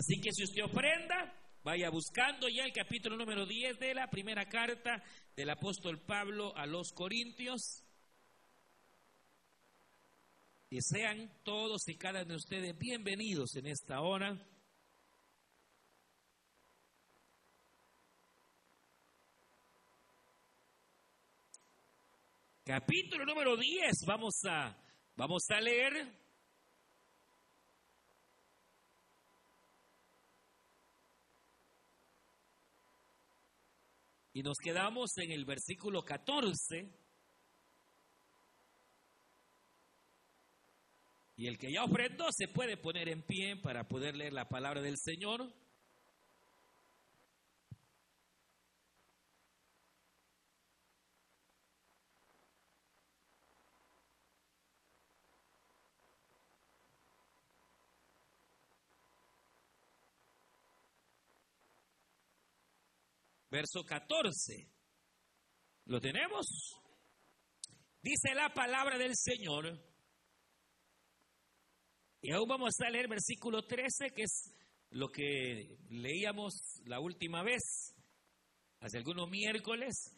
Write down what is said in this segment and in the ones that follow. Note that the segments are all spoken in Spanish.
Así que si usted ofrenda, vaya buscando ya el capítulo número 10 de la primera carta del apóstol Pablo a los Corintios. Y sean todos y cada uno de ustedes bienvenidos en esta hora. Capítulo número 10, vamos a, vamos a leer Y nos quedamos en el versículo 14. Y el que ya ofrendó se puede poner en pie para poder leer la palabra del Señor. Verso 14. ¿Lo tenemos? Dice la palabra del Señor. Y aún vamos a leer versículo 13, que es lo que leíamos la última vez, hace algunos miércoles,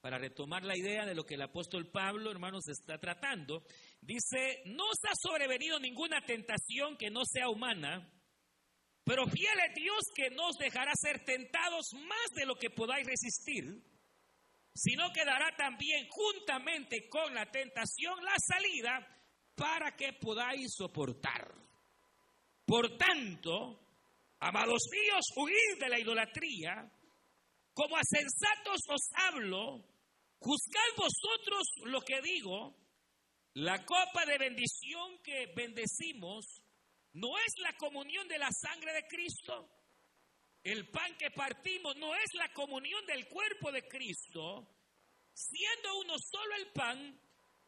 para retomar la idea de lo que el apóstol Pablo, hermanos, está tratando. Dice, no os ha sobrevenido ninguna tentación que no sea humana, pero fiel es Dios que no os dejará ser tentados más de lo que podáis resistir, sino que dará también juntamente con la tentación la salida para que podáis soportar. Por tanto, amados míos, huid de la idolatría, como a sensatos os hablo, juzgad vosotros lo que digo, la copa de bendición que bendecimos, no es la comunión de la sangre de Cristo. El pan que partimos no es la comunión del cuerpo de Cristo. Siendo uno solo el pan,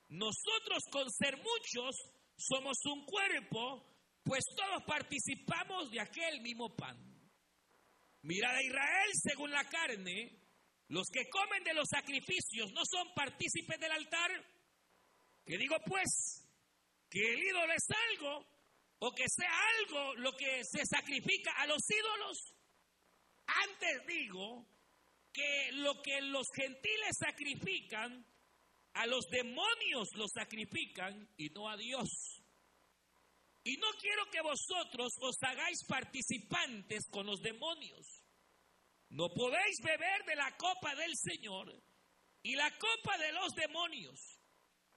nosotros con ser muchos somos un cuerpo, pues todos participamos de aquel mismo pan. Mirad a Israel según la carne, los que comen de los sacrificios no son partícipes del altar. ¿Qué digo pues? Que el ídolo es algo o que sea algo lo que se sacrifica a los ídolos. Antes digo que lo que los gentiles sacrifican, a los demonios los sacrifican y no a Dios. Y no quiero que vosotros os hagáis participantes con los demonios. No podéis beber de la copa del Señor y la copa de los demonios.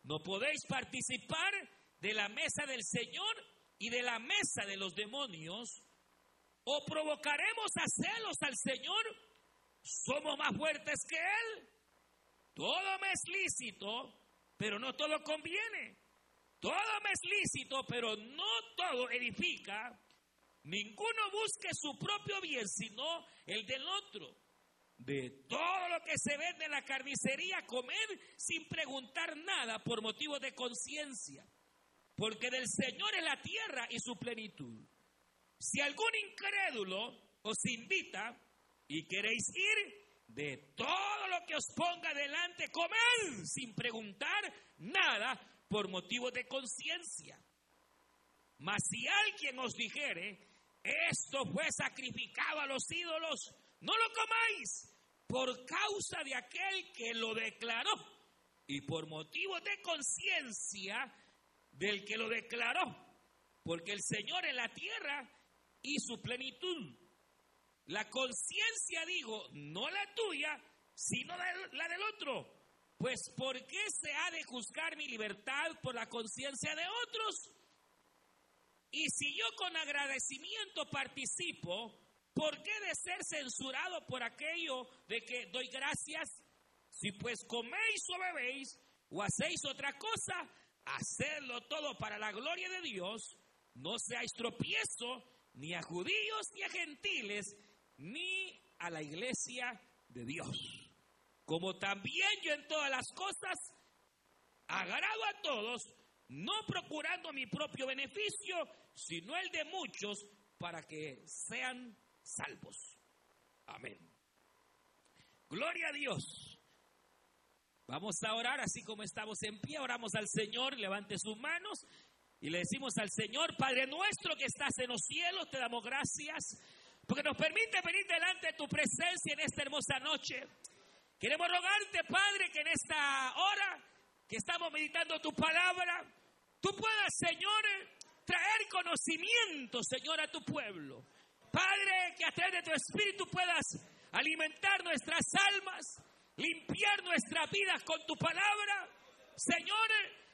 No podéis participar de la mesa del Señor y de la mesa de los demonios, o provocaremos a celos al Señor, somos más fuertes que Él. Todo me es lícito, pero no todo conviene. Todo me es lícito, pero no todo edifica. Ninguno busque su propio bien, sino el del otro. De todo lo que se vende en la carnicería, comer sin preguntar nada por motivo de conciencia porque del Señor es la tierra y su plenitud. Si algún incrédulo os invita y queréis ir, de todo lo que os ponga delante, comed sin preguntar nada por motivo de conciencia. Mas si alguien os dijere, esto fue sacrificado a los ídolos, no lo comáis por causa de aquel que lo declaró y por motivo de conciencia del que lo declaró, porque el Señor es la tierra y su plenitud. La conciencia, digo, no la tuya, sino la del otro. Pues ¿por qué se ha de juzgar mi libertad por la conciencia de otros? Y si yo con agradecimiento participo, ¿por qué de ser censurado por aquello de que doy gracias? Si pues coméis o bebéis o hacéis otra cosa, hacerlo todo para la gloria de Dios, no seáis tropiezo ni a judíos ni a gentiles, ni a la iglesia de Dios. Como también yo en todas las cosas agrado a todos, no procurando mi propio beneficio, sino el de muchos, para que sean salvos. Amén. Gloria a Dios. Vamos a orar así como estamos en pie, oramos al Señor, levante sus manos Y le decimos al Señor, Padre nuestro que estás en los cielos, te damos gracias porque nos permite venir delante de tu presencia en esta hermosa noche. Queremos rogarte, Padre, que en esta hora que estamos meditando tu palabra, tú puedas, Señor, traer conocimiento, Señor, a tu pueblo. Padre, que a través de tu Espíritu puedas alimentar nuestras almas, limpiar nuestras vidas con tu palabra. Señor,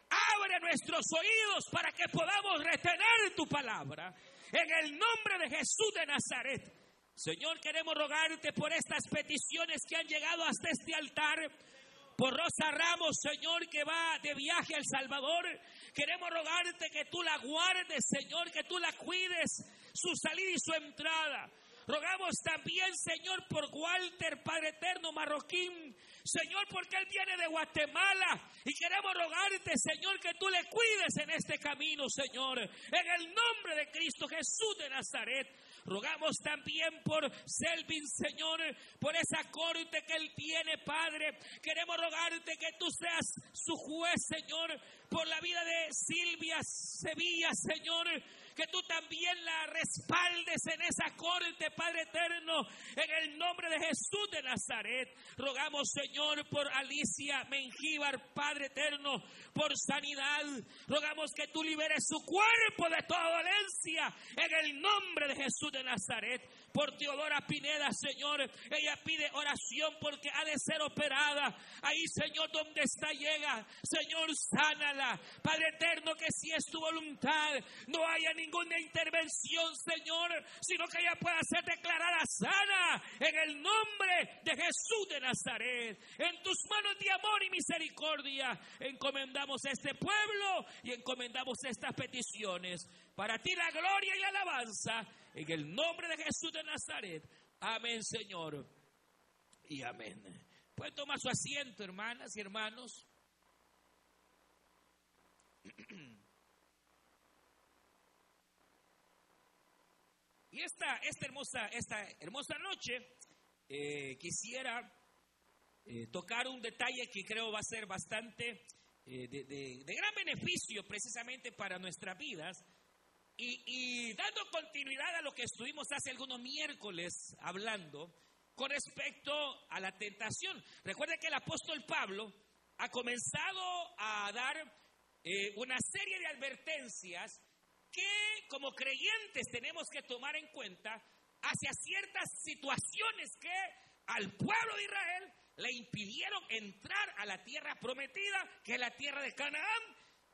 abre nuestros oídos para que podamos retener tu palabra. En el nombre de Jesús de Nazaret. Señor, queremos rogarte por estas peticiones que han llegado hasta este altar. Por Rosa Ramos, Señor, que va de viaje al Salvador. Queremos rogarte que tú la guardes, Señor, que tú la cuides, su salida y su entrada. Rogamos también, Señor, por Walter, Padre Eterno, Marroquín. Señor, porque Él viene de Guatemala. Y queremos rogarte, Señor, que tú le cuides en este camino, Señor. En el nombre de Cristo Jesús de Nazaret. Rogamos también por Selvin, Señor, por esa corte que Él tiene, Padre. Queremos rogarte que tú seas su juez, Señor, por la vida de Silvia Sevilla, Señor que tú también la respaldes en esa corte, Padre eterno, en el nombre de Jesús de Nazaret. Rogamos, Señor, por Alicia Mengíbar, Padre eterno, por sanidad. Rogamos que tú liberes su cuerpo de toda dolencia en el nombre de Jesús de Nazaret. Por Teodora Pineda, Señor, ella pide oración porque ha de ser operada. Ahí, Señor, donde está, llega. Señor, sánala. Padre eterno, que si es tu voluntad, no haya ni ninguna intervención, Señor, sino que ella pueda ser declarada sana en el nombre de Jesús de Nazaret. En tus manos de amor y misericordia encomendamos este pueblo y encomendamos estas peticiones. Para ti la gloria y la alabanza en el nombre de Jesús de Nazaret. Amén, Señor. Y amén. Pueden tomar su asiento, hermanas y hermanos. Y esta, esta, hermosa, esta hermosa noche eh, quisiera eh, tocar un detalle que creo va a ser bastante eh, de, gran beneficio precisamente para nuestras vidas. Y, dando continuidad a lo que estuvimos hace algunos miércoles hablando con respecto a la tentación. Recuerde que el apóstol Pablo ha comenzado a dar una serie de advertencias que como creyentes tenemos que tomar en cuenta hacia ciertas situaciones que al pueblo de Israel le impidieron entrar a la tierra prometida, que es la tierra de Canaán,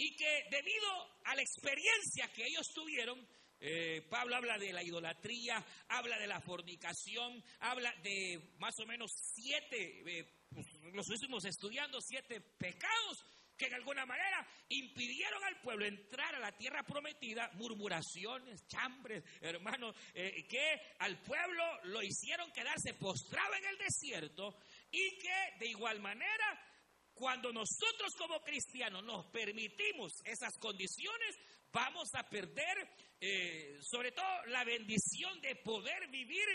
y que debido a la experiencia que ellos tuvieron, eh, Pablo habla de la idolatría, habla de la fornicación, habla de más o menos siete, eh, pues, los estudiando siete pecados que de alguna manera impidieron al pueblo entrar a la tierra prometida, murmuraciones, chambres, hermanos, eh, que al pueblo lo hicieron quedarse postrado en el desierto y que de igual manera, cuando nosotros como cristianos nos permitimos esas condiciones, vamos a perder eh, sobre todo la bendición de poder vivir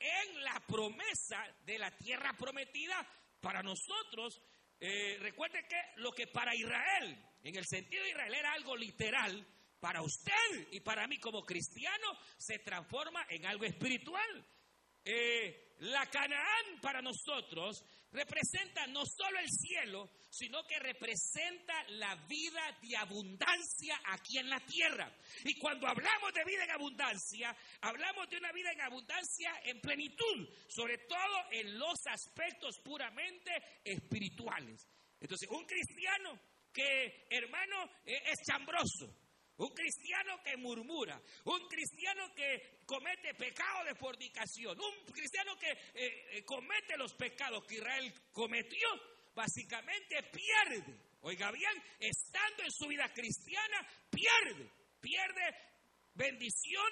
en la promesa de la tierra prometida para nosotros eh, recuerde que lo que para Israel, en el sentido de Israel era algo literal, para usted y para mí como cristiano se transforma en algo espiritual. Eh, la Canaán para nosotros representa no solo el cielo, sino que representa la vida de abundancia aquí en la tierra. Y cuando hablamos de vida en abundancia, hablamos de una vida en abundancia en plenitud, sobre todo en los aspectos puramente espirituales. Entonces, un cristiano que, hermano, e-, es chambroso, un cristiano que murmura, un cristiano que comete pecado de fornicación, un cristiano que eh, eh, comete los pecados que Israel cometió, básicamente pierde. Oiga bien, estando en su vida cristiana, pierde, pierde bendición,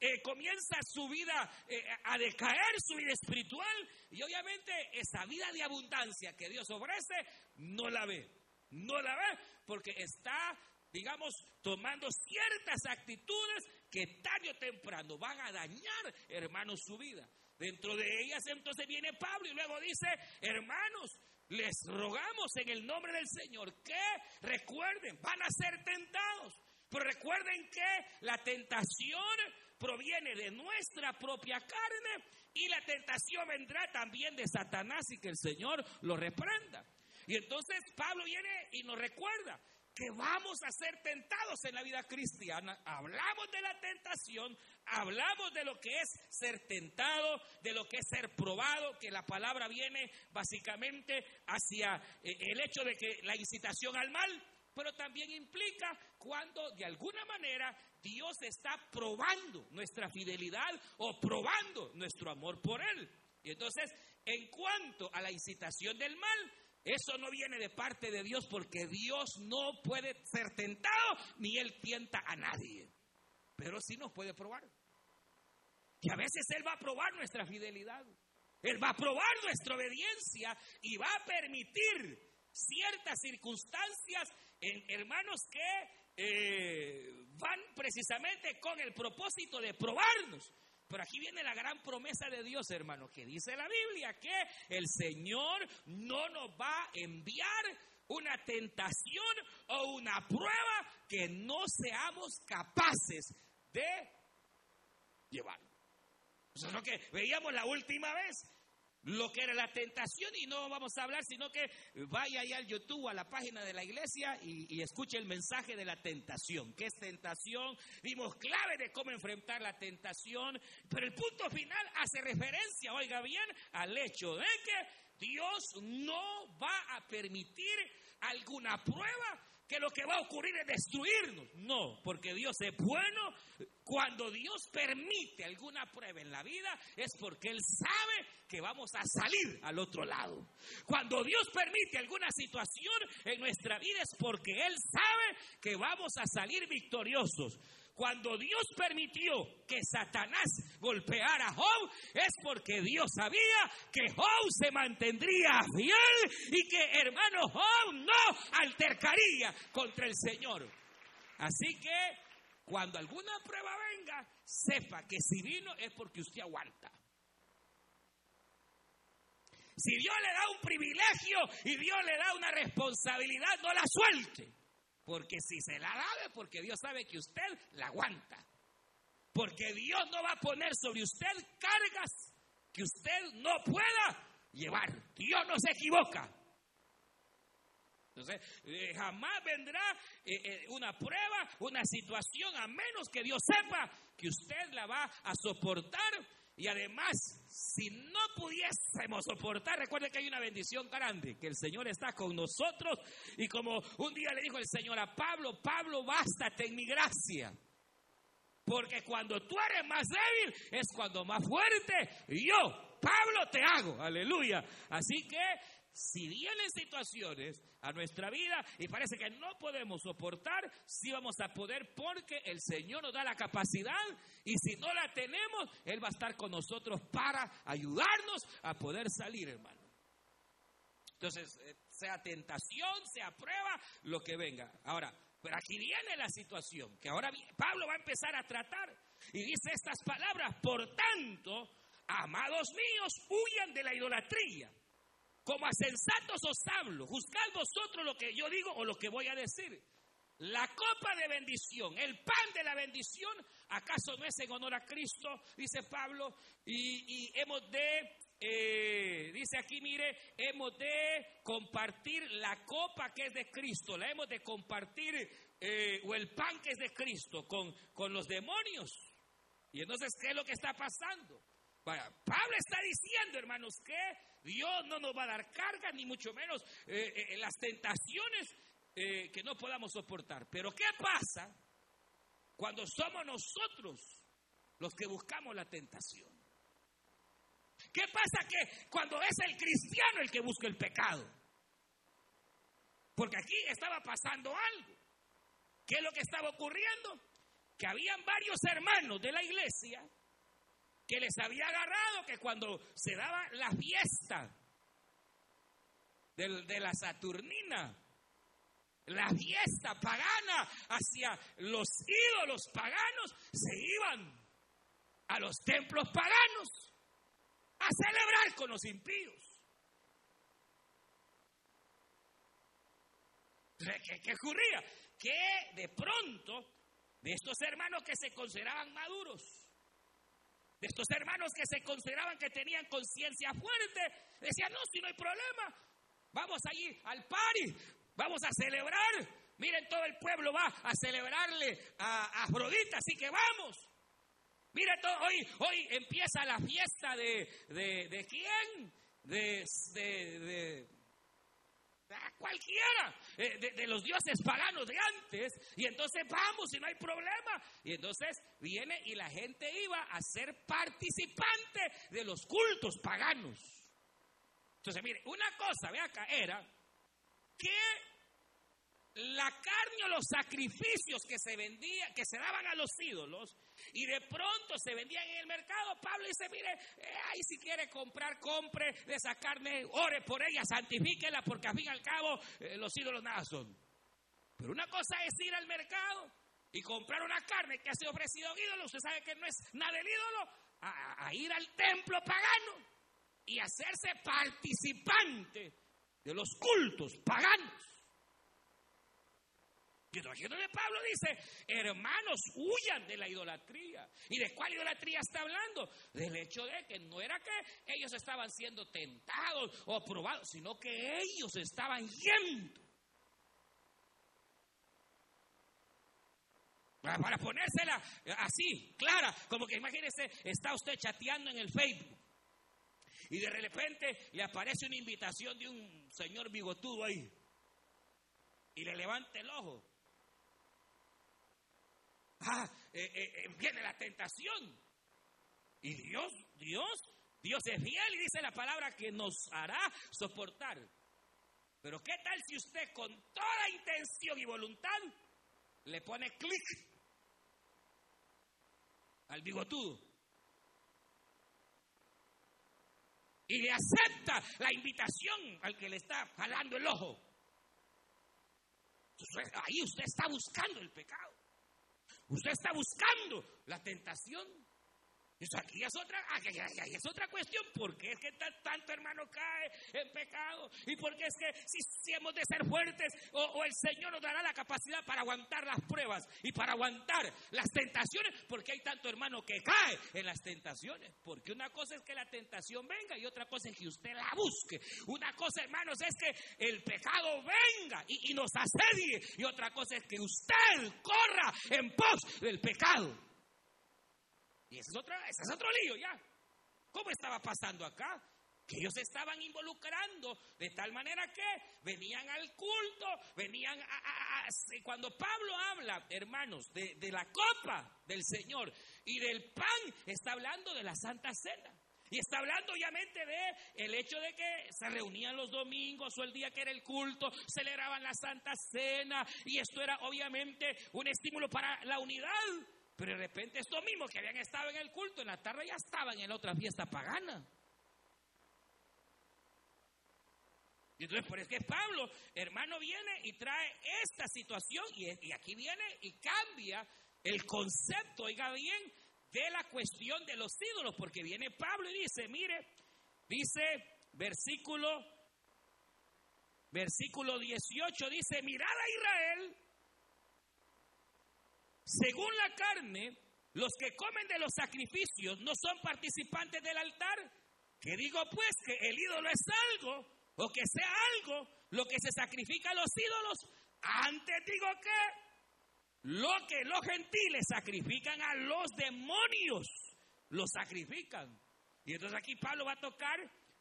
eh, comienza su vida a decaer, su vida espiritual, y obviamente esa vida de abundancia que Dios ofrece, no la ve, no la ve, porque está digamos, tomando ciertas actitudes que tarde o temprano van a dañar, hermanos, su vida. Dentro de ellas entonces viene Pablo y luego dice, hermanos, les rogamos en el nombre del Señor que recuerden, van a ser tentados. Pero recuerden que la tentación proviene de nuestra propia carne y la tentación vendrá también de Satanás y que el Señor lo reprenda. Y entonces Pablo viene y nos recuerda que vamos a ser tentados en la vida cristiana. Hablamos de la tentación, hablamos de lo que es ser tentado, de lo que es ser probado, que la palabra viene básicamente hacia eh, el hecho de que la incitación al mal, pero también implica cuando de alguna manera Dios está probando nuestra fidelidad o probando nuestro amor por Él. Y entonces, en cuanto a la incitación del mal, eso no viene de parte de Dios porque Dios no puede ser tentado ni Él tienta a nadie. Pero sí nos puede probar. Y a veces Él va a probar nuestra fidelidad. Él va a probar nuestra obediencia y va a permitir ciertas circunstancias en hermanos que eh, van precisamente con el propósito de probarnos. Pero aquí viene la gran promesa de Dios, hermano, que dice la Biblia que el Señor no nos va a enviar una tentación o una prueba que no seamos capaces de llevar. Eso es lo que veíamos la última vez lo que era la tentación y no vamos a hablar, sino que vaya ahí al YouTube, a la página de la iglesia y, escuche el mensaje de la tentación. ¿Qué es tentación? Vimos clave de cómo enfrentar la tentación, pero el punto final hace referencia, oiga bien, al hecho de que Dios no va a permitir alguna prueba que lo que va a ocurrir es destruirnos. No, porque Dios es bueno. Cuando Dios permite alguna prueba en la vida es porque Él sabe que vamos a salir al otro lado. Cuando Dios permite alguna situación en nuestra vida es porque Él sabe que vamos a salir victoriosos. Cuando Dios permitió que Satanás golpeara a Job, es porque Dios sabía que Job se mantendría fiel y que hermano Job no altercaría contra el Señor. Así que cuando alguna prueba venga, sepa que si vino es porque usted aguanta. Si Dios le da un privilegio y Dios le da una responsabilidad, no la suelte. Porque si se la da porque Dios sabe que usted la aguanta. Porque Dios no va a poner sobre usted cargas que usted no pueda llevar. Dios no se equivoca. Entonces, eh, jamás vendrá eh, eh, una prueba, una situación, a menos que Dios sepa que usted la va a soportar. Y además, si no pudiésemos soportar, recuerde que hay una bendición grande, que el Señor está con nosotros. Y como un día le dijo el Señor a Pablo, Pablo, bástate en mi gracia. Porque cuando tú eres más débil, es cuando más fuerte yo, Pablo, te hago. Aleluya. Así que si vienen situaciones a nuestra vida y parece que no podemos soportar, sí vamos a poder porque el Señor nos da la capacidad y si no la tenemos, Él va a estar con nosotros para ayudarnos a poder salir, hermano. Entonces, eh, sea tentación, sea prueba, lo que venga. Ahora, pero aquí viene la situación, que ahora Pablo va a empezar a tratar y dice estas palabras, por tanto, amados míos, huyan de la idolatría. Como a sensatos os hablo, juzgad vosotros lo que yo digo o lo que voy a decir. La copa de bendición, el pan de la bendición, ¿acaso no es en honor a Cristo? Dice Pablo, y, hemos de, eh, dice aquí, mire, hemos de compartir la copa que es de Cristo, la hemos de compartir, eh, o el pan que es de Cristo, con, con los demonios. Y entonces, ¿qué es lo que está pasando? Pablo está diciendo, hermanos, que Dios no nos va a dar carga, ni mucho menos eh, eh, las tentaciones eh, que no podamos soportar. Pero ¿qué pasa cuando somos nosotros los que buscamos la tentación? ¿Qué pasa que cuando es el cristiano el que busca el pecado? Porque aquí estaba pasando algo. ¿Qué es lo que estaba ocurriendo? Que habían varios hermanos de la iglesia que les había agarrado que cuando se daba la fiesta de, la Saturnina, la fiesta pagana hacia los ídolos paganos, se iban a los templos paganos a celebrar con los impíos. ¿Qué, qué ocurría? Que de pronto de estos hermanos que se consideraban maduros, de estos hermanos que se consideraban que tenían conciencia fuerte, decían, no, si no hay problema, vamos allí al pari, vamos a celebrar, miren, todo el pueblo va a celebrarle a Afrodita, así que vamos. Mire, todo, hoy, hoy empieza la fiesta de, de, de quién? De, de, cualquiera eh, de, los dioses paganos de antes. Y entonces vamos y no hay problema. Y entonces viene y la gente iba a ser participante de los cultos paganos. Entonces mire una cosa ve acá era que la carne o los sacrificios que se vendían, que se daban a los ídolos, y de pronto se vendían en el mercado, Pablo dice, mire, eh, ahí si quiere comprar, compre de esa carne, ore por ella, santifíquela, porque al fin y al cabo eh, los ídolos nada son. Pero una cosa es ir al mercado y comprar una carne que ha sido ofrecido a un ídolo, usted sabe que no es nada del ídolo, a ir al templo pagano y hacerse participante de los cultos paganos. Y de Pablo dice, hermanos, huyan de la idolatría. ¿Y de cuál idolatría está hablando? Del hecho de que no era que ellos estaban siendo tentados o probados, sino que ellos estaban yendo. Para ponérsela así, clara, como que imagínese, está usted chateando en el Facebook y de repente le aparece una invitación de un señor bigotudo ahí y le levanta el ojo ah, eh, eh, eh, viene la tentación. Y Dios, Dios, Dios es fiel y dice la palabra que nos hará soportar. Pero ¿qué tal si usted con toda intención y voluntad le pone clic al bigotudo? Y le acepta la invitación al que le está jalando el ojo. ahí usted está buscando el pecado. Usted está buscando la tentación. Aquí es otra, aquí, es otra cuestión. ¿Por qué es que tanto hermano cae en pecado? ¿Y por qué es que si, hemos de ser fuertes o, el Señor nos dará la capacidad para aguantar las pruebas y para aguantar las tentaciones? ¿Por qué hay tanto hermano que cae en las tentaciones? Porque una cosa es que la tentación venga y otra cosa es que usted la busque. Una cosa, hermanos, es que el pecado venga y, y nos asedie. Y otra cosa es que usted corra en pos del pecado. Y ese es, otra, ese es otro lío ya. ¿Cómo estaba pasando acá? Que ellos estaban involucrando de tal manera que venían al culto, venían a, cuando Pablo habla, hermanos, de, de la copa del Señor y del pan, está hablando de la Santa Cena. Y está hablando obviamente de el hecho de que se reunían los domingos o el día que era el culto, celebraban la Santa Cena y esto era obviamente un estímulo para la unidad. Pero de repente estos mismos que habían estado en el culto en la tarde ya estaban en otra fiesta pagana. Y entonces por eso que Pablo, hermano, viene y trae esta situación y, y aquí viene y cambia el concepto, oiga bien, de la cuestión de los ídolos, porque viene Pablo y dice, mire, dice versículo, versículo 18, dice, mirad a Israel según la carne, los que comen de los sacrificios no son participantes del altar. Que digo pues que el ídolo es algo, o que sea algo, lo que se sacrifica a los ídolos. Antes digo que lo que los gentiles sacrifican a los demonios, lo sacrifican. Y entonces aquí Pablo va a tocar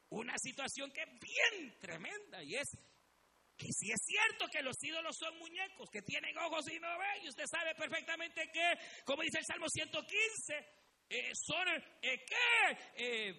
una situación que es bien tremenda y es que si es cierto que los ídolos son muñecos, que tienen ojos y no ven, y usted sabe perfectamente que, como dice el Salmo 115, eh, son eh, eh,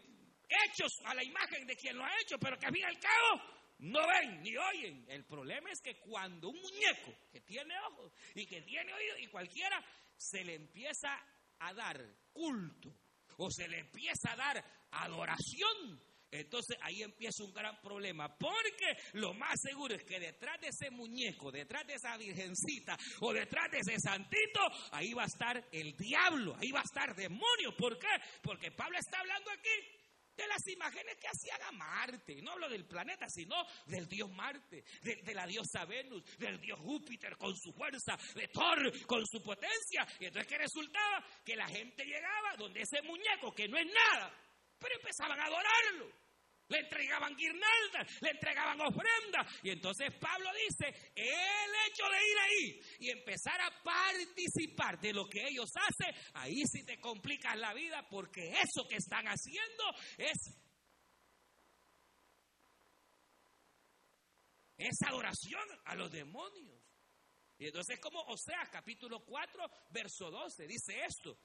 hechos a la imagen de quien lo ha hecho, pero que al fin y al cabo no ven ni oyen. El problema es que cuando un muñeco que tiene ojos y que tiene oídos y cualquiera se le empieza a dar culto o se le empieza a dar adoración, entonces ahí empieza un gran problema, porque lo más seguro es que detrás de ese muñeco, detrás de esa virgencita o detrás de ese santito, ahí va a estar el diablo, ahí va a estar demonio. ¿Por qué? Porque Pablo está hablando aquí de las imágenes que hacían a Marte. No hablo del planeta, sino del dios Marte, de, la diosa Venus, del dios Júpiter con su fuerza, de Thor con su potencia. Y entonces, ¿qué resultaba? Que la gente llegaba donde ese muñeco, que no es nada, pero empezaban a adorarlo. Le entregaban guirnaldas, le entregaban ofrendas. Y entonces Pablo dice, el hecho de ir ahí y empezar a participar de lo que ellos hacen, ahí sí te complicas la vida porque eso que están haciendo es es adoración a los demonios. Y entonces como Oseas capítulo 4, verso 12, dice esto,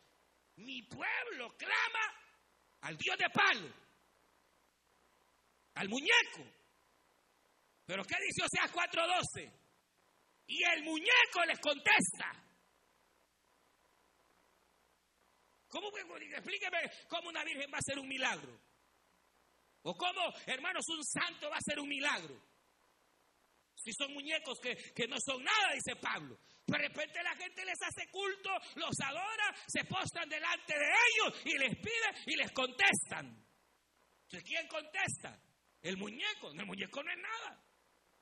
mi pueblo clama al Dios de palo al muñeco. Pero ¿qué dice Oseas 4:12? Y el muñeco les contesta. ¿Cómo, explíqueme cómo una virgen va a hacer un milagro? ¿O cómo, hermanos, un santo va a hacer un milagro? Si son muñecos que, que no son nada, dice Pablo. De repente la gente les hace culto, los adora, se postran delante de ellos y les pide y les contestan. ¿Quién contesta? El muñeco, el muñeco no es nada.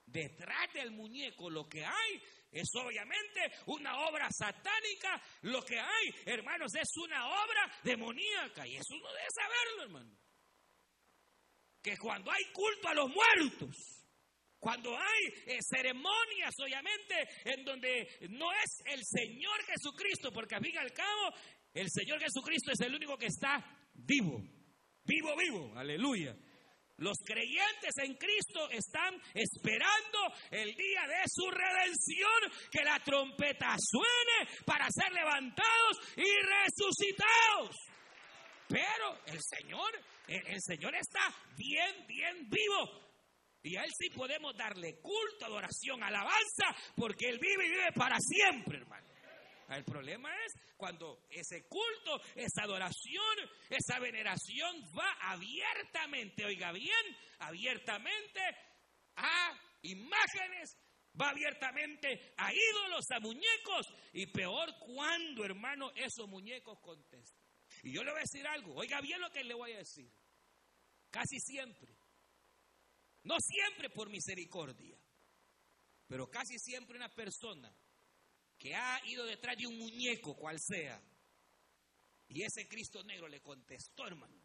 Detrás del muñeco lo que hay es obviamente una obra satánica. Lo que hay, hermanos, es una obra demoníaca. Y eso uno debe saberlo, hermano. Que cuando hay culto a los muertos, cuando hay eh, ceremonias, obviamente, en donde no es el Señor Jesucristo, porque al fin y al cabo, el Señor Jesucristo es el único que está vivo. Vivo, vivo. Aleluya. Los creyentes en Cristo están esperando el día de su redención, que la trompeta suene para ser levantados y resucitados. Pero el Señor, el, Señor está bien, bien vivo. Y a Él sí podemos darle culto, adoración, alabanza, porque Él vive y vive para siempre, hermano. El problema es cuando ese culto, esa adoración, esa veneración va abiertamente, oiga bien, abiertamente a imágenes, va abiertamente a ídolos, a muñecos, y peor cuando, hermano, esos muñecos contestan. Y yo le voy a decir algo, oiga bien lo que le voy a decir. Casi siempre, no siempre por misericordia, pero casi siempre una persona que ha ido detrás de un muñeco, cual sea. Y ese Cristo negro le contestó, hermano.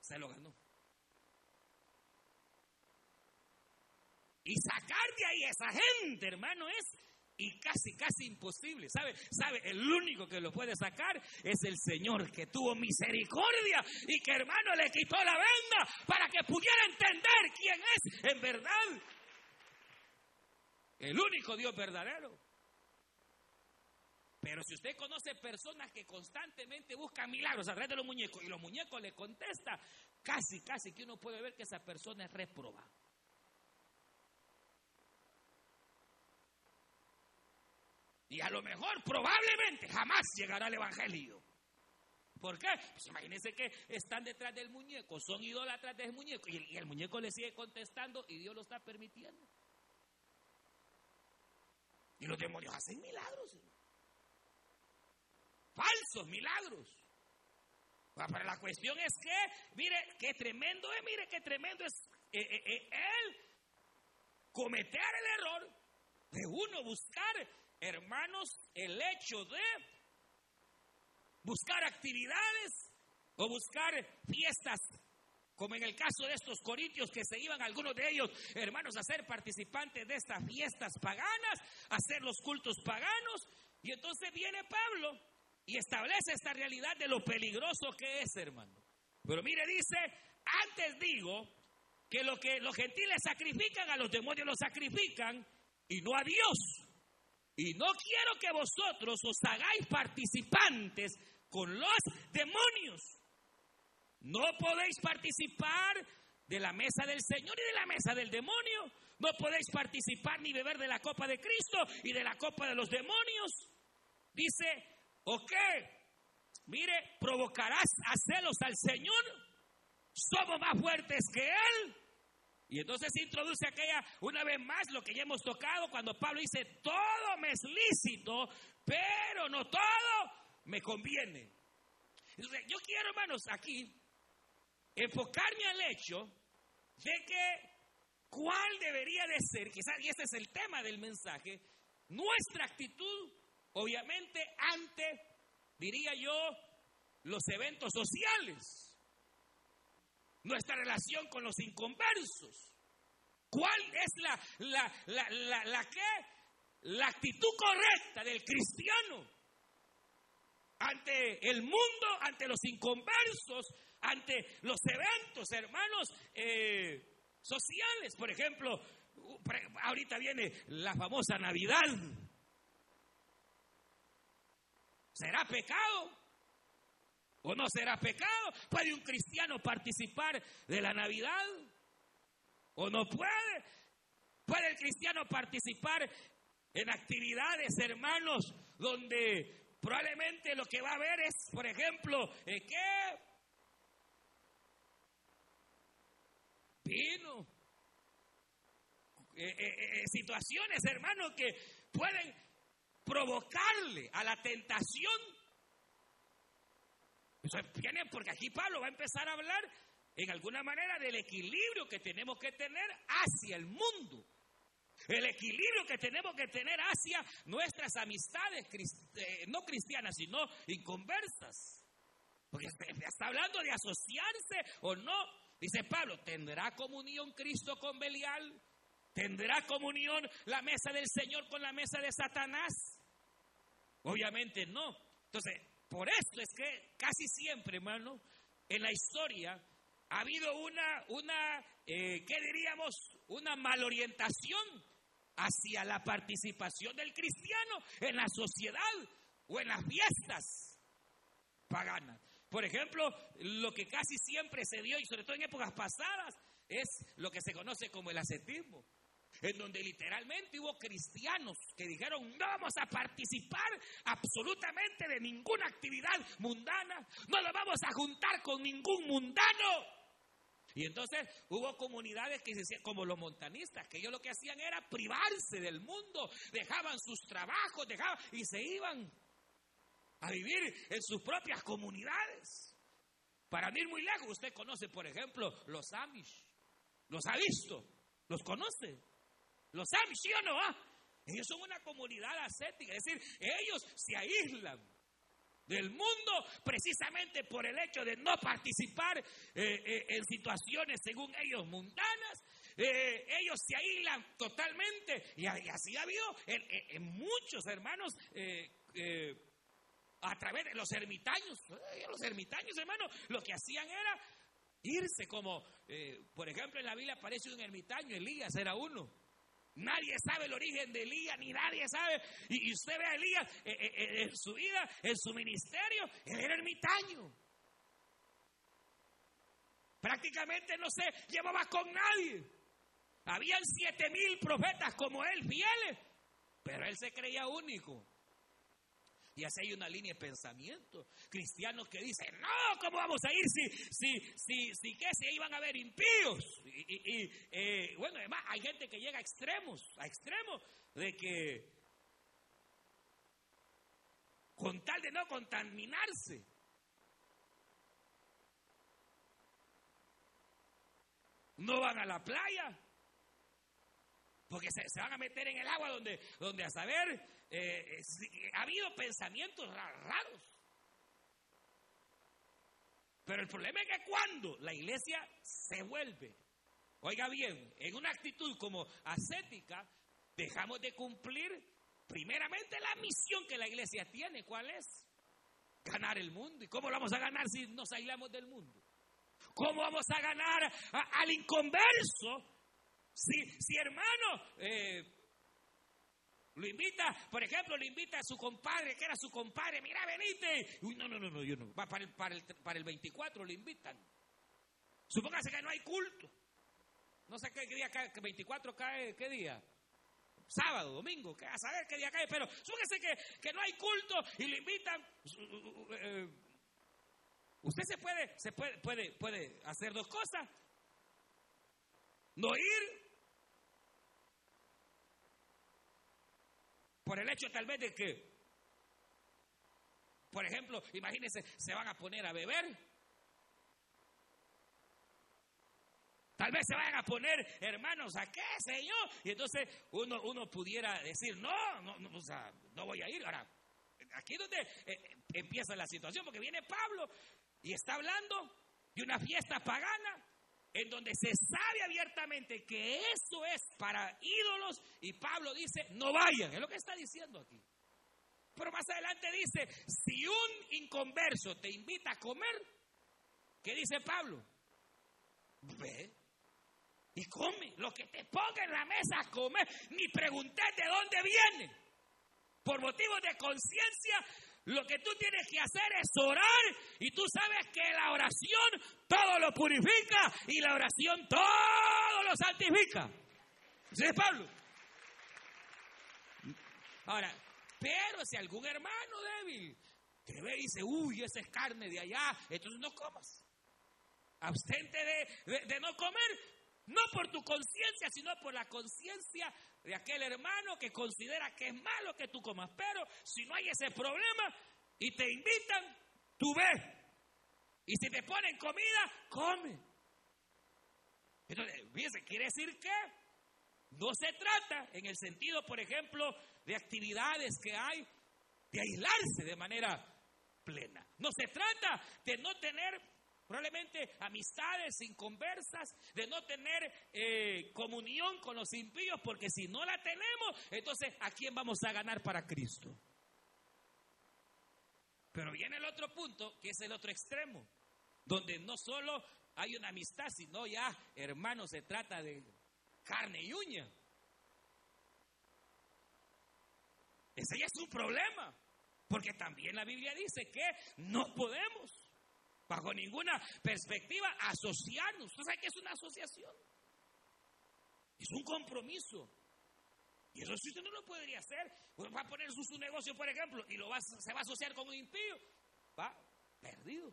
Se lo ganó. Y sacar de ahí a esa gente, hermano, es y casi, casi imposible. ¿Sabe? ¿Sabe? El único que lo puede sacar es el Señor que tuvo misericordia y que, hermano, le quitó la venda para que pudiera entender quién es en verdad el único Dios verdadero. Pero si usted conoce personas que constantemente buscan milagros a través de los muñecos y los muñecos le contestan, casi, casi que uno puede ver que esa persona es reproba. Y a lo mejor, probablemente, jamás llegará al Evangelio. ¿Por qué? Pues imagínense que están detrás del muñeco, son idólatras del muñeco, y el, muñeco le sigue contestando y Dios lo está permitiendo. Y los demonios hacen milagros. Falsos milagros. Pero la cuestión es que, mire, qué tremendo es, mire, qué tremendo es eh, eh, eh, él cometer el error de uno buscar, hermanos, el hecho de buscar actividades o buscar fiestas como en el caso de estos corintios que se iban algunos de ellos, hermanos, a ser participantes de estas fiestas paganas, a hacer los cultos paganos. Y entonces viene Pablo y establece esta realidad de lo peligroso que es, hermano. Pero mire, dice, antes digo que lo que los gentiles sacrifican, a los demonios los sacrifican y no a Dios. Y no quiero que vosotros os hagáis participantes con los demonios. No podéis participar de la mesa del Señor y de la mesa del demonio. No podéis participar ni beber de la copa de Cristo y de la copa de los demonios. Dice, ok, mire, provocarás a celos al Señor. Somos más fuertes que Él. Y entonces introduce aquella, una vez más, lo que ya hemos tocado cuando Pablo dice, todo me es lícito, pero no todo me conviene. yo quiero, hermanos, aquí enfocarme al hecho de que cuál debería de ser, quizás, y ese es el tema del mensaje, nuestra actitud, obviamente, ante, diría yo, los eventos sociales, nuestra relación con los inconversos. ¿Cuál es la, la, la, la, la La actitud correcta del cristiano ante el mundo, ante los inconversos, ante los eventos, hermanos, eh, sociales. Por ejemplo, ahorita viene la famosa Navidad. ¿Será pecado? ¿O no será pecado? ¿Puede un cristiano participar de la Navidad? ¿O no puede? ¿Puede el cristiano participar en actividades, hermanos, donde probablemente lo que va a haber es, por ejemplo, ¿qué? Vino. Eh, eh, eh, situaciones, hermanos, que pueden provocarle a la tentación. Porque aquí Pablo va a empezar a hablar en alguna manera del equilibrio que tenemos que tener hacia el mundo. El equilibrio que tenemos que tener hacia nuestras amistades, no cristianas, sino inconversas. Porque está hablando de asociarse o no Dice Pablo, ¿tendrá comunión Cristo con Belial? ¿Tendrá comunión la mesa del Señor con la mesa de Satanás? Obviamente no. Entonces, por esto es que casi siempre, hermano, en la historia ha habido una, una eh, ¿qué diríamos? Una malorientación hacia la participación del cristiano en la sociedad o en las fiestas paganas. Por ejemplo, lo que casi siempre se dio, y sobre todo en épocas pasadas, es lo que se conoce como el ascetismo, en donde literalmente hubo cristianos que dijeron, no vamos a participar absolutamente de ninguna actividad mundana, no nos vamos a juntar con ningún mundano. Y entonces hubo comunidades que se como los montanistas, que ellos lo que hacían era privarse del mundo, dejaban sus trabajos, dejaban y se iban a vivir en sus propias comunidades. Para ir muy lejos, usted conoce, por ejemplo, los Amish. ¿Los ha visto? ¿Los conoce? Los Amish, ¿sí o no? Ah, ellos son una comunidad ascética, es decir, ellos se aíslan del mundo precisamente por el hecho de no participar eh, eh, en situaciones según ellos mundanas. Eh, ellos se aíslan totalmente y, así ha habido en, muchos hermanos a través de los ermitaños. Los ermitaños, hermano, lo que hacían era irse como, por ejemplo, en la Biblia aparece un ermitaño, Elías era uno. Nadie sabe el origen de Elías, ni nadie sabe. Y, usted ve a Elías eh, eh, en su vida, en su ministerio, él era ermitaño. Prácticamente no se llevaba con nadie. Habían siete mil profetas como él, fieles, pero él se creía único. Y así hay una línea de pensamiento. Cristianos que dicen, no, ¿cómo vamos a ir si, si, si, si, qué, si iban a haber impíos? Y, eh, bueno, además hay gente que llega a extremos, a extremos de que con tal de no contaminarse, no van a la playa, porque se, van a meter en el agua donde, donde a saber eh, ha habido pensamientos raros. Pero el problema es que cuando la iglesia se vuelve, oiga bien, en una actitud como ascética, dejamos de cumplir primeramente la misión que la iglesia tiene. ¿Cuál es? Ganar el mundo. ¿Y cómo lo vamos a ganar si nos aislamos del mundo? ¿Cómo vamos a ganar al inconverso? Si, si hermano, eh, lo invita, por ejemplo, lo invita a su compadre, que era su compadre, mira, venite. Uy, no, no, no, no, yo no. Va para el, para el, para el 24 lo invitan. Supóngase que no hay culto. No sé qué día cae, que 24 cae, ¿qué día? Sábado, domingo, a saber qué día cae, pero supóngase que, que no hay culto y lo invitan. Eh, usted se puede, se puede, puede, puede hacer dos cosas. No ir por el hecho tal vez de que Por ejemplo, imagínense, se van a poner a beber. Tal vez se vayan a poner, hermanos, ¿a qué, Señor? Y entonces uno, uno pudiera decir, no, no, no, o sea, no voy a ir. Ahora, aquí es donde eh, empieza la situación, porque viene Pablo y está hablando de una fiesta pagana en donde se sabe abiertamente que eso es para ídolos y Pablo dice, no vayan, es lo que está diciendo aquí. Pero más adelante dice, si un inconverso te invita a comer, ¿qué dice Pablo? Ve y come lo que te ponga en la mesa comer, ni pregunté de dónde viene. Por motivos de conciencia, lo que tú tienes que hacer es orar y tú sabes que la oración todo lo purifica y la oración todo lo santifica. ¿Sí es Pablo? Ahora, pero si algún hermano débil te ve y dice, uy, esa es carne de allá, entonces no comas. Abstente de, de no comer, no por tu conciencia, sino por la conciencia de aquel hermano que considera que es malo que tú comas. Pero si no hay ese problema y te invitan, tú ves. Y si te ponen comida, come. Entonces, fíjense, quiere decir que no se trata en el sentido, por ejemplo, de actividades que hay, de aislarse de manera plena. No se trata de no tener probablemente amistades inconversas, de no tener eh, comunión con los impíos, porque si no la tenemos, entonces ¿a quién vamos a ganar para Cristo? Pero viene el otro punto, que es el otro extremo, donde no solo hay una amistad, sino ya, hermano, se trata de carne y uña. Ese ya es un problema, porque también la Biblia dice que no podemos, bajo ninguna perspectiva, asociarnos. ¿Usted sabe qué es una asociación? Es un compromiso. Y eso si usted no lo podría hacer. Uno va a poner su, su negocio, por ejemplo, y lo va, se va a asociar con un impío. Va perdido.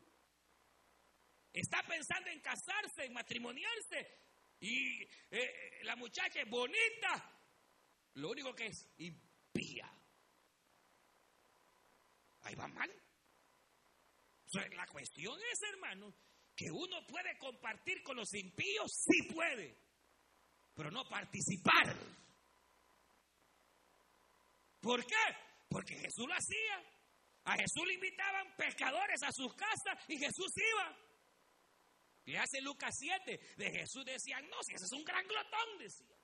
Está pensando en casarse, en matrimoniarse. Y eh, la muchacha es bonita. Lo único que es impía. Ahí va mal. La cuestión es, hermano, que uno puede compartir con los impíos, sí puede, pero no participar. ¿Por qué? Porque Jesús lo hacía. A Jesús le invitaban pescadores a sus casas y Jesús iba. Y hace Lucas 7, de Jesús decían, no, si ese es un gran glotón, decía.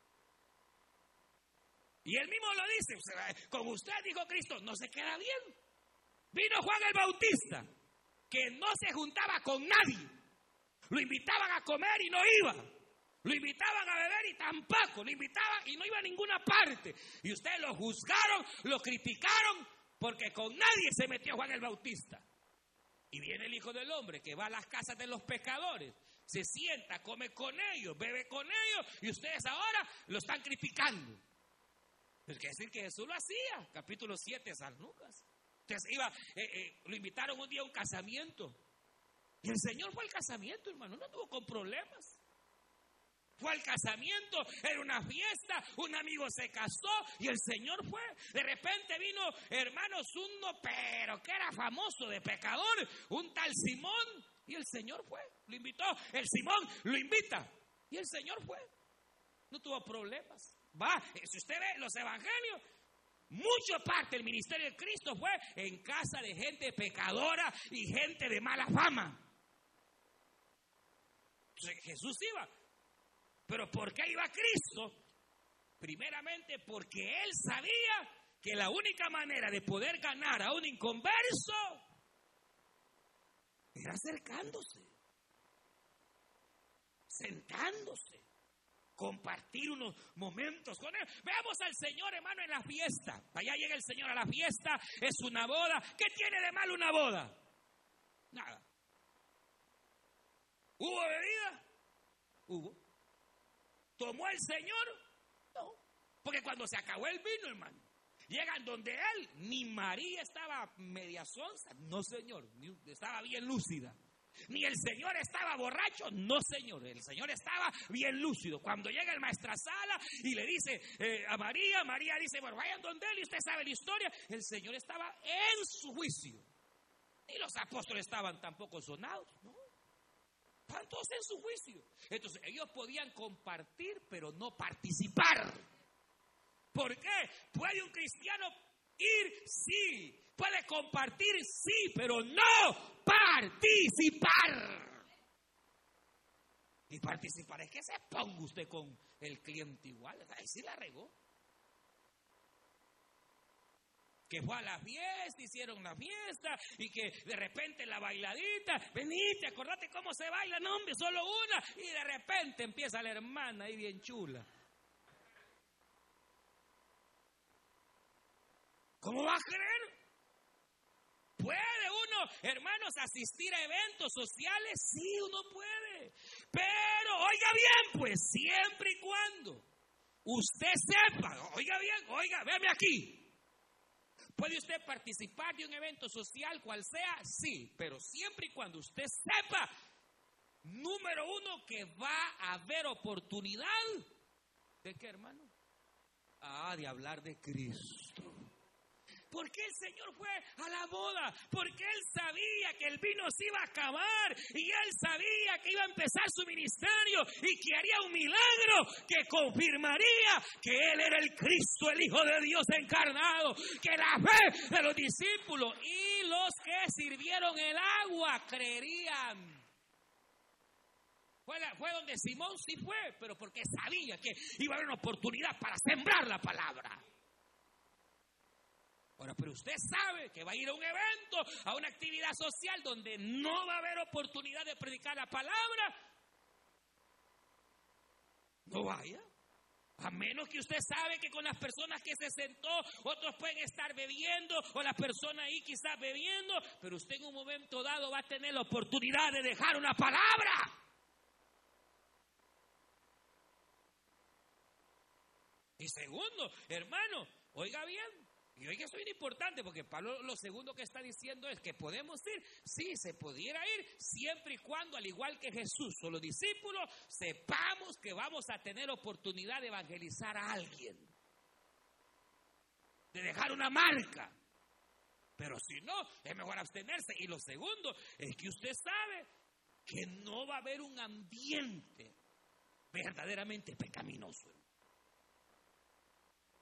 Y él mismo lo dice, con usted dijo Cristo, no se queda bien. Vino Juan el Bautista, que no se juntaba con nadie. Lo invitaban a comer y no iba. Lo invitaban a beber y tampoco. Lo invitaban y no iba a ninguna parte. Y ustedes lo juzgaron, lo criticaron, porque con nadie se metió Juan el Bautista. Y viene el Hijo del Hombre que va a las casas de los pecadores, se sienta, come con ellos, bebe con ellos, y ustedes ahora lo están criticando. Es decir que Jesús lo hacía, capítulo 7 de San Lucas. Entonces iba, eh, eh, lo invitaron un día a un casamiento. Y el Señor fue al casamiento, hermano, no tuvo con problemas. Fue al casamiento, era una fiesta, un amigo se casó y el Señor fue. De repente vino, hermanos, uno, pero que era famoso de pecador, un tal Simón, y el Señor fue. Lo invitó, el Simón lo invita, y el Señor fue. No tuvo problemas. Va, si usted ve los evangelios, mucha parte del ministerio de Cristo fue en casa de gente pecadora y gente de mala fama. Jesús iba, pero ¿por qué iba Cristo? Primeramente porque él sabía que la única manera de poder ganar a un inconverso era acercándose, sentándose, compartir unos momentos con él. Veamos al Señor, hermano, en la fiesta. Allá llega el Señor a la fiesta, es una boda. ¿Qué tiene de mal una boda? Nada. ¿Hubo bebida? Hubo. ¿Tomó el Señor? No. Porque cuando se acabó el vino, hermano, llegan donde él, ni María estaba media sonza, no señor, estaba bien lúcida. Ni el Señor estaba borracho, no Señor, el Señor estaba bien lúcido. Cuando llega el maestrasala y le dice eh, a María, María dice, bueno, vayan donde él y usted sabe la historia, el Señor estaba en su juicio. Ni los apóstoles estaban tampoco sonados, ¿no? Estaban todos en su juicio. Entonces ellos podían compartir, pero no participar. ¿Por qué? ¿Puede un cristiano ir? Sí. ¿Puede compartir? Sí, pero no participar. Y participar es que se ponga usted con el cliente igual. Ahí sí la regó. Que fue a la fiesta, hicieron la fiesta y que de repente la bailadita, venite, acordate cómo se baila, no hombre, solo una. Y de repente empieza la hermana ahí bien chula. ¿Cómo va a creer? ¿Puede uno, hermanos, asistir a eventos sociales? Sí, uno puede. Pero, oiga bien, pues, siempre y cuando usted sepa, oiga bien, oiga, véame aquí. ¿Puede usted participar de un evento social, cual sea? Sí, pero siempre y cuando usted sepa, número uno, que va a haber oportunidad. ¿De qué, hermano? Ah, de hablar de Cristo. Porque el Señor fue a la boda, porque Él sabía que el vino se iba a acabar y Él sabía que iba a empezar su ministerio y que haría un milagro que confirmaría que Él era el Cristo, el Hijo de Dios encarnado, que la fe de los discípulos y los que sirvieron el agua creerían. Fue, donde Simón sí fue, pero porque sabía que iba a haber una oportunidad para sembrar la palabra. Ahora, pero usted sabe que va a ir a un evento, a una actividad social donde no va a haber oportunidad de predicar la palabra. No vaya. A menos que usted sabe que con las personas que se sentó, otros pueden estar bebiendo o la persona ahí quizás bebiendo, pero usted en un momento dado va a tener la oportunidad de dejar una palabra. Y segundo, hermano, oiga bien, y oiga, eso es importante porque Pablo lo segundo que está diciendo es que podemos ir, sí, se pudiera ir, siempre y cuando, al igual que Jesús o los discípulos, sepamos que vamos a tener oportunidad de evangelizar a alguien, de dejar una marca. Pero si no, es mejor abstenerse. Y lo segundo es que usted sabe que no va a haber un ambiente verdaderamente pecaminoso.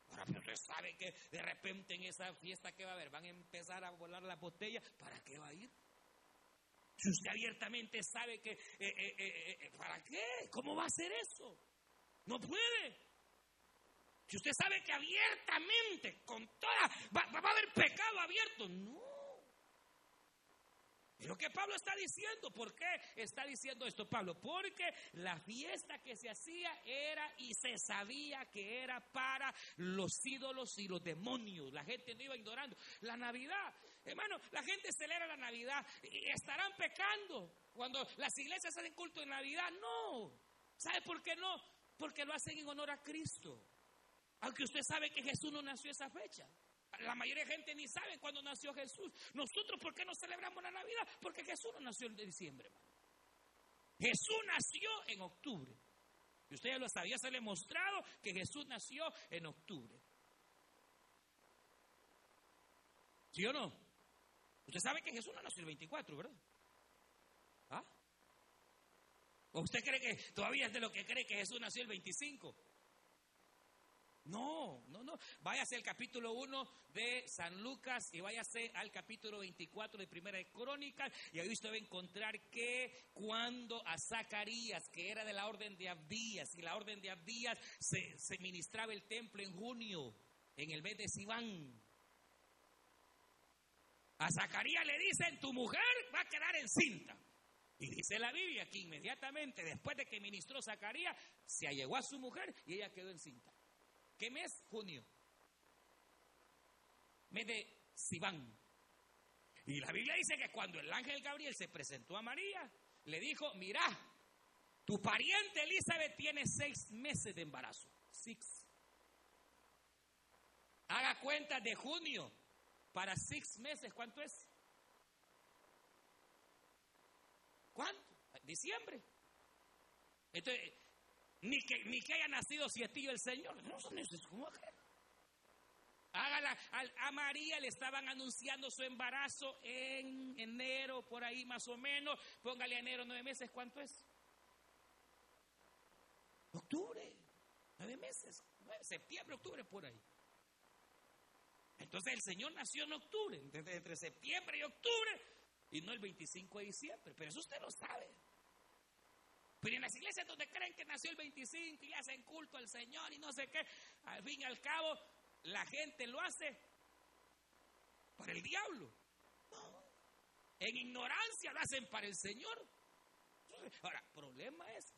Ahora, pero usted sabe que de repente en esa fiesta que va a haber van a empezar a volar las botellas. ¿Para qué va a ir? Si usted abiertamente sabe que, eh, eh, eh, ¿para qué? ¿Cómo va a hacer eso? No puede. Si usted sabe que abiertamente, con toda, va a haber pecado abierto. No. Lo que Pablo está diciendo, ¿por qué está diciendo esto Pablo? Porque la fiesta que se hacía era y se sabía que era para los ídolos y los demonios. La gente no iba ignorando. La Navidad, hermano, la gente celebra la Navidad y estarán pecando cuando las iglesias hacen culto en Navidad. No. ¿Sabe por qué no? Porque lo hacen en honor a Cristo. Aunque usted sabe que Jesús no nació esa fecha. La mayoría de gente ni sabe cuándo nació Jesús. Nosotros, ¿por qué no celebramos la Navidad? Porque Jesús no nació en diciembre. Jesús nació en octubre. Y usted ya lo sabía, se le ha mostrado que Jesús nació en octubre. ¿Sí o no? Usted sabe que Jesús no nació el 24, ¿verdad? ¿Ah? ¿O usted cree que todavía es de lo que cree que Jesús nació el 25? No, no, no. Váyase al capítulo 1 de San Lucas y váyase al capítulo 24 de Primera de Crónicas y ahí usted va a encontrar que cuando a Zacarías, que era de la orden de Abdías, y la orden de Abdías se, ministraba el templo en junio, en el mes de Sibán. A Zacarías le dicen, tu mujer va a quedar encinta. Y dice la Biblia que inmediatamente después de que ministró Zacarías, se allegó a su mujer y ella quedó encinta. ¿Qué mes? Junio. Mes de Sibán. Y la Biblia dice que cuando el ángel Gabriel se presentó a María, le dijo, mira, tu pariente Elizabeth tiene seis meses de embarazo. Six. Haga cuenta de junio para seis meses. ¿Cuánto es? ¿Cuánto? Diciembre. Entonces, ni que, ni que haya nacido sietillo el Señor. No son esos, ¿cómo Hágala, a, María le estaban anunciando su embarazo en enero, por ahí más o menos. Póngale enero nueve meses, ¿cuánto es? Octubre, nueve meses, septiembre, octubre, por ahí. Entonces el Señor nació en octubre, entre, entre septiembre y octubre, y no el 25 de diciembre. Pero eso usted lo sabe. Pero en las iglesias donde creen que nació el 25 y hacen culto al Señor y no sé qué, al fin y al cabo, la gente lo hace para el diablo. En ignorancia lo hacen para el Señor. Ahora, problema es,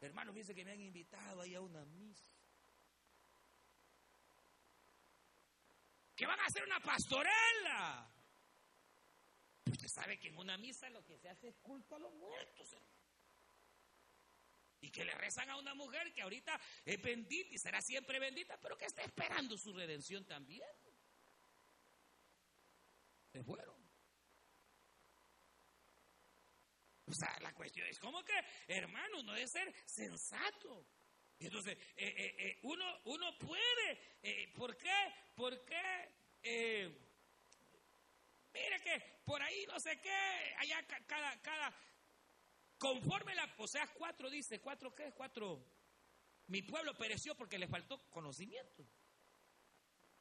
hermanos, fíjense que me han invitado ahí a una misa. Que van a hacer una pastorela. Usted sabe que en una misa lo que se hace es culto a los muertos, hermano. Y que le rezan a una mujer que ahorita es bendita y será siempre bendita, pero que está esperando su redención también. Se fueron. O sea, la cuestión es como que, hermano, no debe ser sensato. Entonces, eh, eh, eh, uno, uno puede, ¿por qué? Porque, mire que por ahí no sé qué, allá cada, cada, Conforme la Oseas 4 dice, ¿cuatro qué? Cuatro. Mi pueblo pereció porque le faltó conocimiento.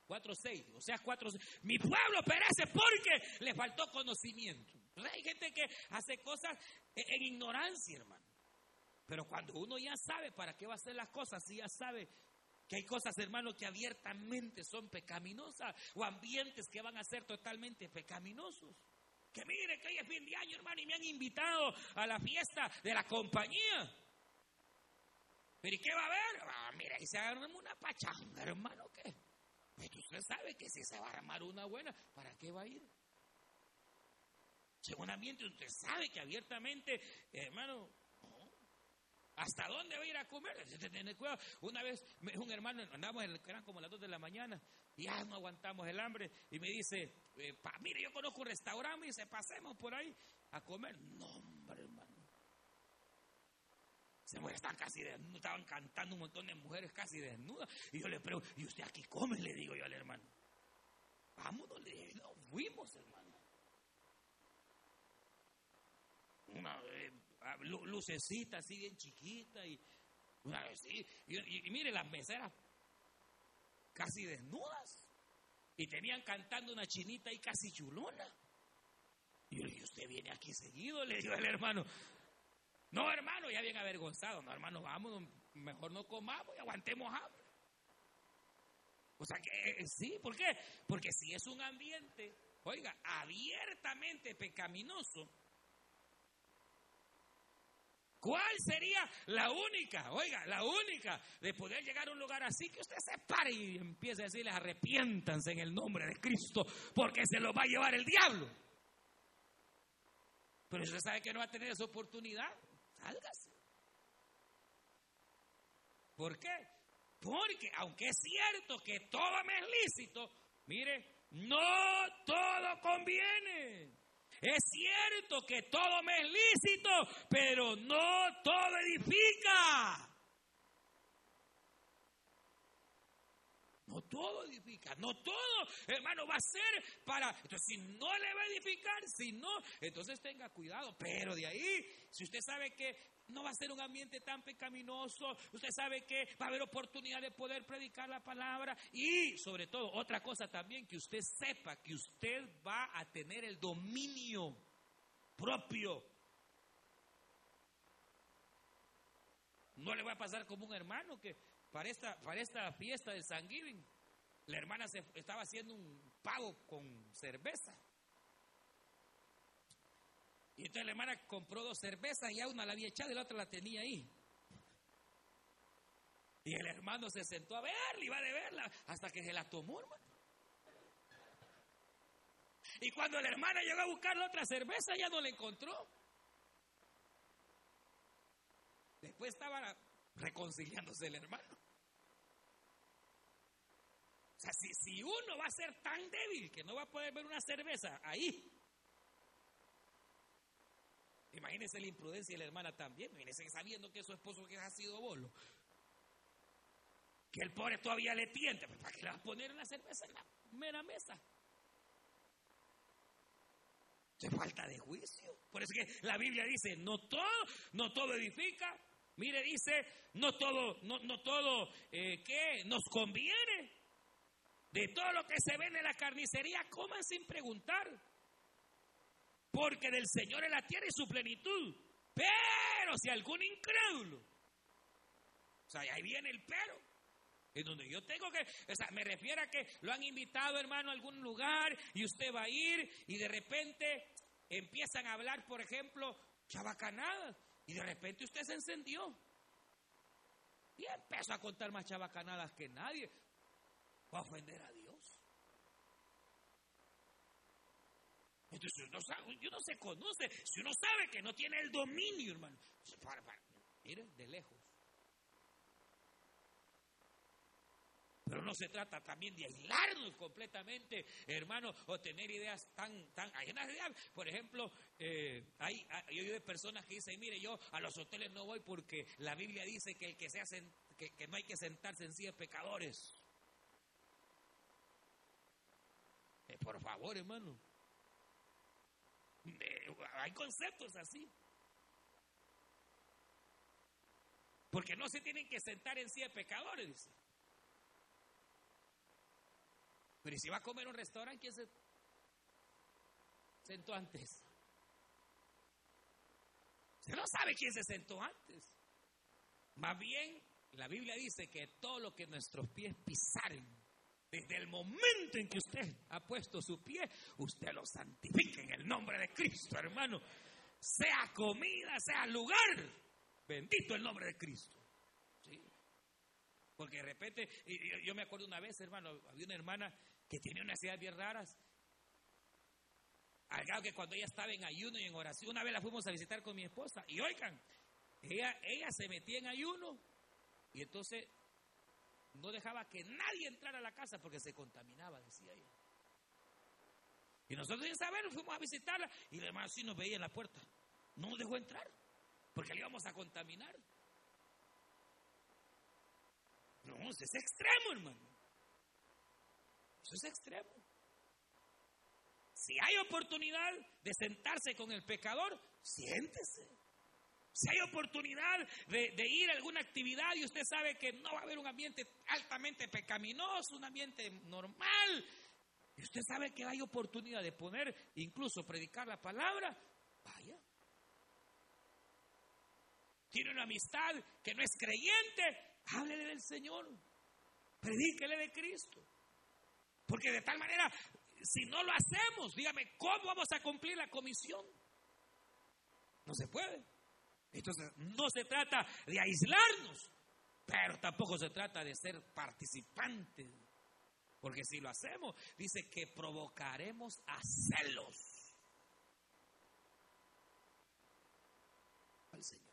4.6, o sea, 4, mi pueblo perece porque le faltó conocimiento. hay gente que hace cosas en ignorancia, hermano. Pero cuando uno ya sabe para qué va a hacer las cosas, si ya sabe que hay cosas, hermano, que abiertamente son pecaminosas o ambientes que van a ser totalmente pecaminosos. Que mire que hoy es fin de año, hermano, y me han invitado a la fiesta de la compañía. ¿Pero y qué va a haber? Ah, mira, y se arma una pachanga, hermano, ¿qué? Pues usted sabe que si se va a armar una buena, ¿para qué va a ir? Según ambiente, usted sabe que abiertamente, hermano, ¿Hasta dónde va a ir a comer? Cuidado. Una vez un hermano, andamos en el, eran como las 2 de la mañana, y ya no aguantamos el hambre, y me dice, eh, mire, yo conozco un restaurante, y se pasemos por ahí a comer. No, hombre, hermano. Se están casi desnudas, estaban cantando un montón de mujeres casi desnudas. Y yo le pregunto, ¿y usted aquí come? Le digo yo al hermano. Vámonos, le dije, no, fuimos, hermano. Una, eh, Ah, lucecita así bien chiquita y, y, mire las meseras casi desnudas y tenían cantando una chinita y casi chulona. Y le dije, usted viene aquí seguido, le digo al hermano. No, hermano, ya bien avergonzado. No, hermano, vamos, mejor no comamos y aguantemos hambre. O sea que eh, sí, ¿por qué? Porque si es un ambiente, oiga, abiertamente pecaminoso, ¿Cuál sería la única, oiga, la única de poder llegar a un lugar así que usted se pare y empiece a decirles arrepiéntanse en el nombre de Cristo porque se lo va a llevar el diablo? Pero usted sabe que no va a tener esa oportunidad, sálgase. ¿Por qué? Porque aunque es cierto que todo me es lícito, mire, no todo conviene. Es cierto que todo me es lícito, pero no todo edifica. No todo edifica, no todo, hermano, va a ser para... Entonces, si no le va a edificar, si no, entonces tenga cuidado. Pero de ahí, si usted sabe que no va a ser un ambiente tan pecaminoso. Usted sabe que va a haber oportunidad de poder predicar la palabra. Y sobre todo, otra cosa también, que usted sepa que usted va a tener el dominio propio. No le va a pasar como un hermano que para esta, para esta fiesta del San Giving, la hermana se estaba haciendo un pago con cerveza. Y entonces la hermana compró dos cervezas y a una la había echado y la otra la tenía ahí. Y el hermano se sentó a verla, iba a verla, hasta que se la tomó, hermano. Y cuando la hermana llegó a buscar la otra cerveza, ya no la encontró. Después estaba reconciliándose el hermano. Si, si uno va a ser tan débil que no va a poder ver una cerveza ahí, Imagínese la imprudencia de la hermana también. Imagínese sabiendo que su esposo que ha sido bolo. que el pobre todavía le tiente. Pues, ¿Para qué le va a poner una cerveza en la mera mesa? Se falta de juicio. Por eso que la Biblia dice, no todo, no todo edifica. Mire, dice, no todo, no, no todo, eh, ¿qué? Nos conviene. De todo lo que se vende en la carnicería, coman sin preguntar. Porque del Señor es la tierra y su plenitud. Pero si algún incrédulo, o sea, ahí viene el pero. En donde yo tengo que, o sea, me refiero a que lo han invitado, hermano, a algún lugar y usted va a ir y de repente empiezan a hablar, por ejemplo, chabacanadas y de repente usted se encendió y empezó a contar más chabacanadas que nadie. Va a ofender a Dios. Entonces uno, sabe, uno se conoce, si uno sabe que no tiene el dominio, hermano, para, mire, de lejos. Pero no se trata también de aislarnos completamente, hermano, o tener ideas tan, tan ajenas Por ejemplo, eh, hay, hay, hay, personas que dicen, mire, yo a los hoteles no voy porque la Biblia dice que el que se hacen, que, que no hay que sentarse en sí de pecadores. Eh, por favor, hermano. Eh, hay conceptos así. Porque no se tienen que sentar en sí de pecadores. Pero si va a comer un restaurante, ¿quién se sentó antes? Usted no sabe quién se sentó antes. Más bien, la Biblia dice que todo lo que nuestros pies pisaren, desde el momento en que usted ha puesto su pie, usted lo santifica en el nombre de Cristo, hermano. Sea comida, sea lugar. Bendito el nombre de Cristo. ¿Sí? Porque de repente, yo, me acuerdo una vez, hermano, había una hermana que tiene unas ideas bien raras. Al que cuando ella estaba en ayuno y en oración, una vez la fuimos a visitar con mi esposa, y oigan, ella, ella se metía en ayuno y entonces no dejaba que nadie entrara a la casa porque se contaminaba, decía ella. Y nosotros sin saber fuimos a visitarla y la hermana sí nos veía en la puerta. No nos dejó entrar porque le íbamos a contaminar. No, es extremo, hermano. Eso es extremo. Si hay oportunidad de sentarse con el pecador, siéntese. Si hay oportunidad de, ir a alguna actividad y usted sabe que no va a haber un ambiente altamente pecaminoso, un ambiente normal, y usted sabe que hay oportunidad de poner, incluso predicar la palabra, vaya. Tiene una amistad que no es creyente, háblele del Señor, predíquele de Cristo. Porque de tal manera, si no lo hacemos, dígame, ¿cómo vamos a cumplir la comisión? No se puede. Entonces, no se trata de aislarnos, pero tampoco se trata de ser participantes. Porque si lo hacemos, dice que provocaremos a celos al Señor.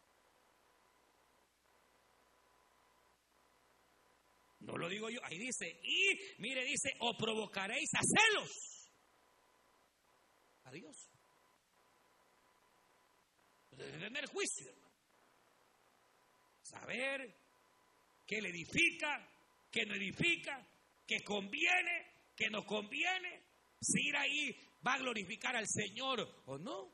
No lo digo yo, ahí dice, y mire, dice, o provocaréis a celos. A Dios. Debe tener juicio, hermano. Saber qué le edifica, qué no edifica, qué conviene, qué no conviene. Si ir ahí va a glorificar al Señor o no.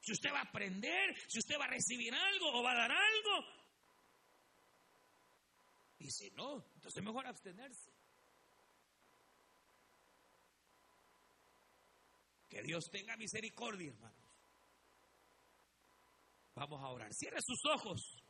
Si usted va a aprender, si usted va a recibir algo o va a dar algo, y si no, entonces es mejor abstenerse. Que Dios tenga misericordia, hermanos. Vamos a orar. Cierre sus ojos.